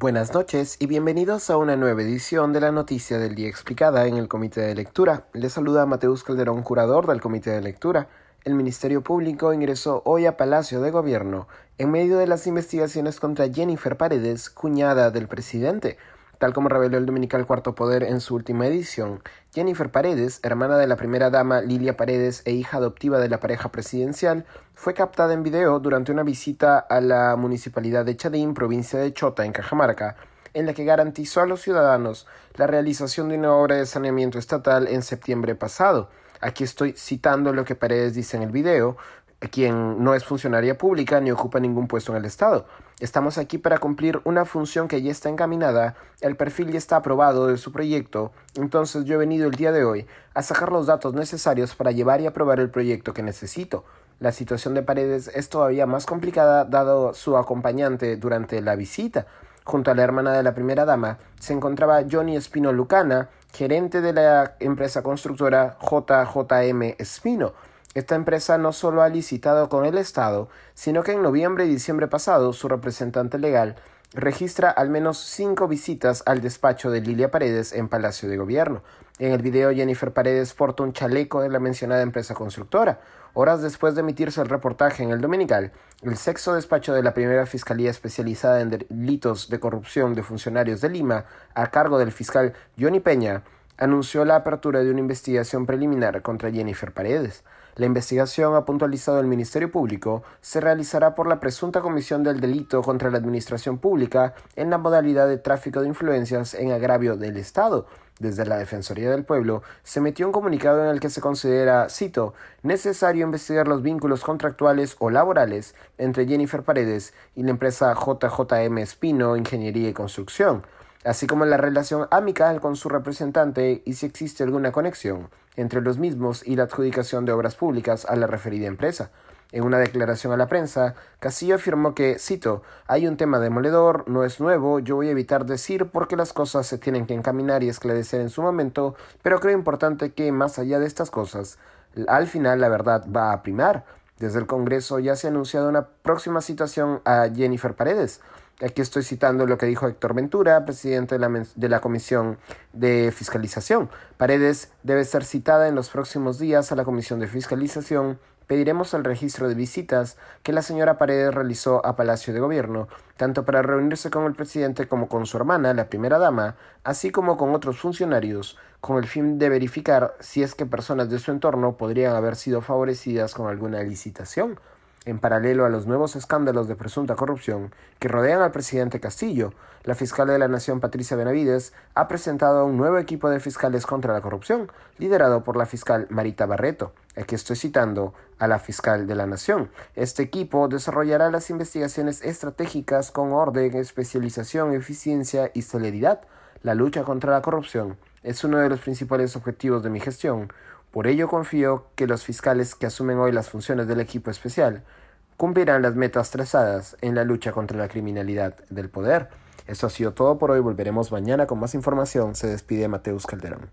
Buenas noches y bienvenidos a una nueva edición de la Noticia del Día Explicada en el Comité de Lectura. Les saluda Mateus Calderón, curador del Comité de Lectura. El Ministerio Público ingresó hoy a Palacio de Gobierno en medio de las investigaciones contra Jennifer Paredes, cuñada del presidente. Tal como reveló el dominical Cuarto Poder en su última edición, Jennifer Paredes, hermana de la primera dama Lilia Paredes e hija adoptiva de la pareja presidencial, fue captada en video durante una visita a la municipalidad de Chadín, provincia de Chota, en Cajamarca, en la que garantizó a los ciudadanos la realización de una obra de saneamiento estatal en septiembre pasado. Aquí estoy citando lo que Paredes dice en el video, quien no es funcionaria pública ni ocupa ningún puesto en el Estado. Estamos aquí para cumplir una función que ya está encaminada, el perfil ya está aprobado de su proyecto, entonces yo he venido el día de hoy a sacar los datos necesarios para llevar y aprobar el proyecto que necesito. La situación de Paredes es todavía más complicada dado su acompañante durante la visita. Junto a la hermana de la primera dama se encontraba Johnny Espino Lucana, gerente de la empresa constructora JJM Espino, esta empresa no solo ha licitado con el Estado, sino que en noviembre y diciembre pasado su representante legal registra al menos cinco visitas al despacho de Lilia Paredes en Palacio de Gobierno. En el video Jennifer Paredes porta un chaleco de la mencionada empresa constructora. Horas después de emitirse el reportaje en el Dominical, el sexto despacho de la primera Fiscalía especializada en delitos de corrupción de funcionarios de Lima, a cargo del fiscal Johnny Peña, anunció la apertura de una investigación preliminar contra Jennifer Paredes. La investigación, ha puntualizado el Ministerio Público, se realizará por la presunta comisión del delito contra la administración pública en la modalidad de tráfico de influencias en agravio del Estado. Desde la Defensoría del Pueblo se metió un comunicado en el que se considera, cito, necesario investigar los vínculos contractuales o laborales entre Jennifer Paredes y la empresa JJM Espino Ingeniería y Construcción así como la relación amical con su representante y si existe alguna conexión entre los mismos y la adjudicación de obras públicas a la referida empresa. En una declaración a la prensa, Castillo afirmó que, cito, hay un tema demoledor, no es nuevo, yo voy a evitar decir porque las cosas se tienen que encaminar y esclarecer en su momento, pero creo importante que, más allá de estas cosas, al final la verdad va a primar. Desde el Congreso ya se ha anunciado una próxima citación a Jennifer Paredes, Aquí estoy citando lo que dijo Héctor Ventura, presidente de la, de la, Comisión de Fiscalización. Paredes debe ser citada en los próximos días a la Comisión de Fiscalización. Pediremos el registro de visitas que la señora Paredes realizó a Palacio de Gobierno, tanto para reunirse con el presidente como con su hermana, la primera dama, así como con otros funcionarios, con el fin de verificar si es que personas de su entorno podrían haber sido favorecidas con alguna licitación en paralelo a los nuevos escándalos de presunta corrupción que rodean al presidente Castillo, la fiscal de la Nación Patricia Benavides ha presentado un nuevo equipo de fiscales contra la corrupción, liderado por la fiscal Marita Barreto. Aquí estoy citando a la fiscal de la Nación. Este equipo desarrollará las investigaciones estratégicas con orden, especialización, eficiencia y celeridad. La lucha contra la corrupción es uno de los principales objetivos de mi gestión por ello confío que los fiscales que asumen hoy las funciones del equipo especial cumplirán las metas trazadas en la lucha contra la criminalidad del poder. Eso ha sido todo por hoy. Volveremos mañana con más información. Se despide Mateus Calderón.